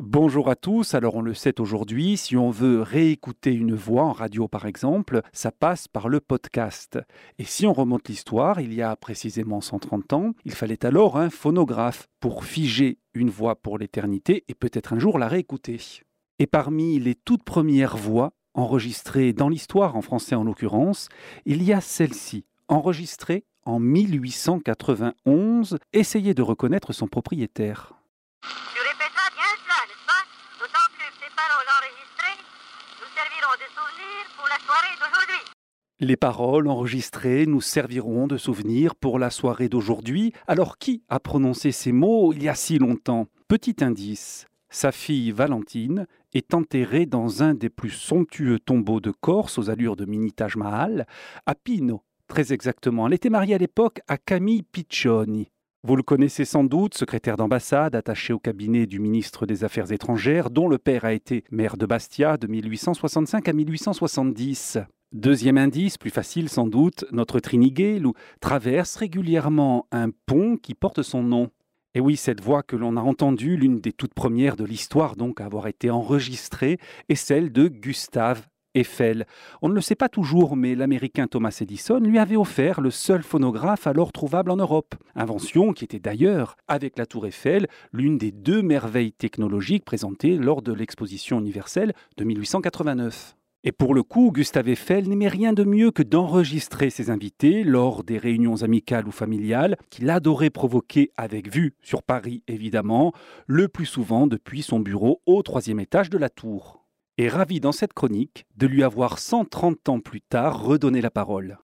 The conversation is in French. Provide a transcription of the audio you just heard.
Bonjour à tous, alors on le sait aujourd'hui, si on veut réécouter une voix en radio par exemple, ça passe par le podcast. Et si on remonte l'histoire, il y a précisément 130 ans, il fallait alors un phonographe pour figer une voix pour l'éternité et peut-être un jour la réécouter. Et parmi les toutes premières voix enregistrées dans l'histoire, en français en l'occurrence, il y a celle-ci, enregistrée en 1891, essayez de reconnaître son propriétaire. Les paroles enregistrées nous serviront de souvenir pour la soirée d'aujourd'hui. Alors qui a prononcé ces mots il y a si longtemps? Petit indice. Sa fille Valentine est enterrée dans un des plus somptueux tombeaux de Corse aux allures de mini Taj Mahal, à Pino, très exactement. Elle était mariée à l'époque à Camille Piccioni. Vous le connaissez sans doute, secrétaire d'ambassade attaché au cabinet du ministre des Affaires étrangères, dont le père a été maire de Bastia de 1865 à 1870. Deuxième indice, plus facile sans doute, notre Trinigale traverse régulièrement un pont qui porte son nom. Et oui, cette voix que l'on a entendue, l'une des toutes premières de l'histoire donc à avoir été enregistrée, est celle de Gustave Eiffel. On ne le sait pas toujours, mais l'américain Thomas Edison lui avait offert le seul phonographe alors trouvable en Europe. Invention qui était d'ailleurs, avec la tour Eiffel, l'une des deux merveilles technologiques présentées lors de l'exposition universelle de 1889. Et pour le coup, Gustave Eiffel n'aimait rien de mieux que d'enregistrer ses invités lors des réunions amicales ou familiales qu'il adorait provoquer avec vue sur Paris évidemment, le plus souvent depuis son bureau au troisième étage de la tour. Et ravi dans cette chronique de lui avoir 130 ans plus tard redonné la parole.